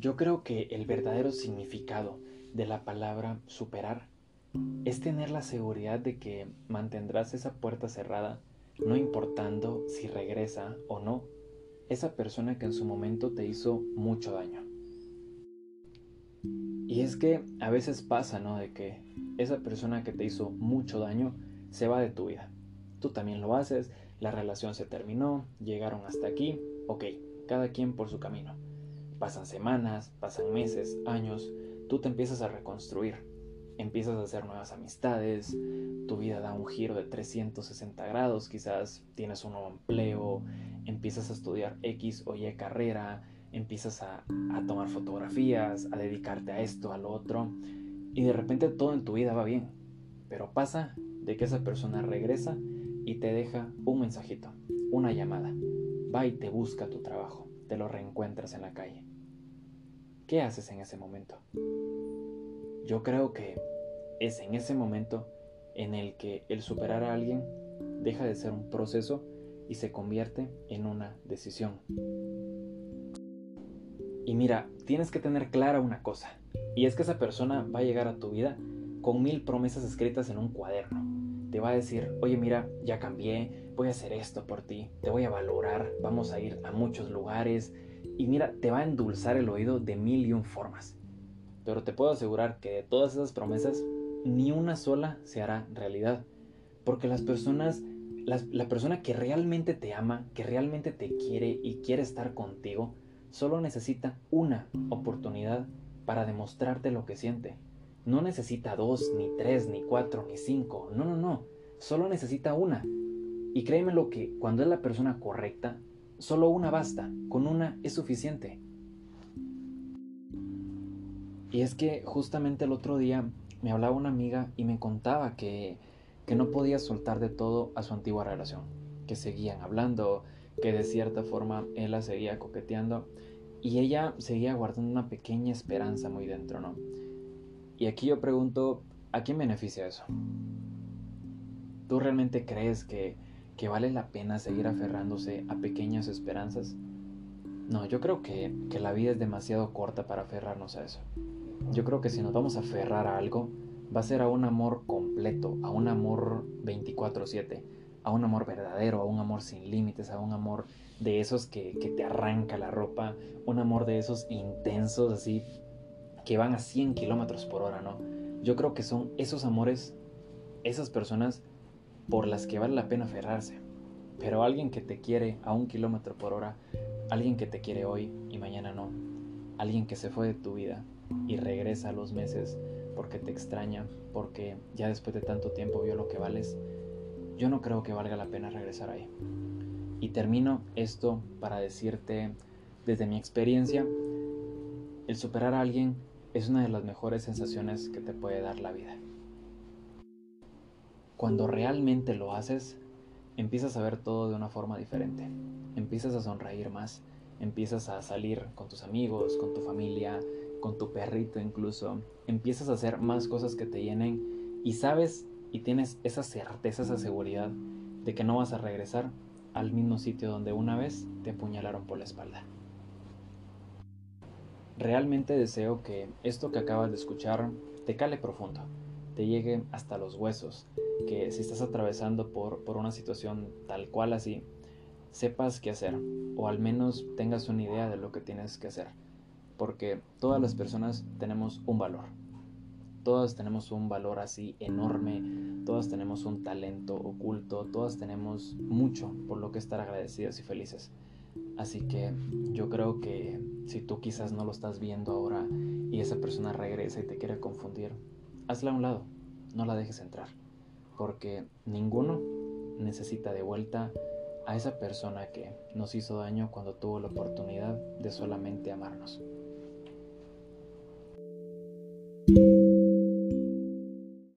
Yo creo que el verdadero significado de la palabra superar es tener la seguridad de que mantendrás esa puerta cerrada, no importando si regresa o no esa persona que en su momento te hizo mucho daño. Y es que a veces pasa, ¿no? De que esa persona que te hizo mucho daño se va de tu vida. Tú también lo haces, la relación se terminó, llegaron hasta aquí, ok, cada quien por su camino. Pasan semanas, pasan meses, años, tú te empiezas a reconstruir, empiezas a hacer nuevas amistades, tu vida da un giro de 360 grados, quizás tienes un nuevo empleo, empiezas a estudiar X o Y carrera, empiezas a, tomar fotografías, a dedicarte a esto, a lo otro, y de repente todo en tu vida va bien. Pero pasa de que esa persona regresa y te deja un mensajito, una llamada. Va y te busca tu trabajo, te lo reencuentras en la calle. ¿Qué haces en ese momento? Yo creo que es en ese momento en el que el superar a alguien deja de ser un proceso y se convierte en una decisión. Y mira, tienes que tener clara una cosa, y es que esa persona va a llegar a tu vida con mil promesas escritas en un cuaderno. Te va a decir, oye mira, ya cambié, voy a hacer esto por ti, te voy a valorar, vamos a ir a muchos lugares, y mira, te va a endulzar el oído de mil y un formas. Pero te puedo asegurar que de todas esas promesas, ni una sola se hará realidad. Porque las personas, la persona que realmente te ama, que realmente te quiere y quiere estar contigo, solo necesita una oportunidad para demostrarte lo que siente. No necesita dos, ni tres, ni cuatro, ni cinco. No, no, no. Solo necesita una. Y créeme lo que cuando es la persona correcta, solo una basta. Con una es suficiente. Y es que justamente el otro día me hablaba una amiga y me contaba que, que no podía soltar de todo a su antigua relación. Que seguían hablando, que de cierta forma él la seguía coqueteando y ella seguía guardando una pequeña esperanza muy dentro, ¿no? Y aquí yo pregunto, ¿a quién beneficia eso? ¿Tú realmente crees que, que vale la pena seguir aferrándose a pequeñas esperanzas? No, yo creo que, que la vida es demasiado corta para aferrarnos a eso. Yo creo que si nos vamos a aferrar a algo, va a ser a un amor completo, a un amor 24/7 a un amor verdadero, a un amor sin límites, a un amor de esos que, te arranca la ropa, un amor de esos intensos así que van a 100 kilómetros por hora, ¿no? Yo creo que son esos amores, esas personas por las que vale la pena aferrarse. Pero alguien que te quiere a un kilómetro por hora, alguien que te quiere hoy y mañana no, alguien que se fue de tu vida y regresa a los meses porque te extraña, porque ya después de tanto tiempo vio lo que vales, yo no creo que valga la pena regresar ahí. Y termino esto para decirte, desde mi experiencia, el superar a alguien es una de las mejores sensaciones que te puede dar la vida. Cuando realmente lo haces, empiezas a ver todo de una forma diferente. Empiezas a sonreír más, empiezas a salir con tus amigos, con tu familia, con tu perrito incluso. Empiezas a hacer más cosas que te llenen y sabes y tienes esa certeza, esa seguridad de que no vas a regresar al mismo sitio donde una vez te apuñalaron por la espalda. Realmente deseo que esto que acabas de escuchar te cale profundo, te llegue hasta los huesos, que si estás atravesando por, por una situación tal cual así, sepas qué hacer, o al menos tengas una idea de lo que tienes que hacer, porque todas las personas tenemos un valor, Todas tenemos un valor así enorme, todas tenemos un talento oculto, todas tenemos mucho por lo que estar agradecidas y felices. Así que yo creo que si tú quizás no lo estás viendo ahora y esa persona regresa y te quiere confundir, hazla a un lado, no la dejes entrar, porque ninguno necesita de vuelta a esa persona que nos hizo daño cuando tuvo la oportunidad de solamente amarnos.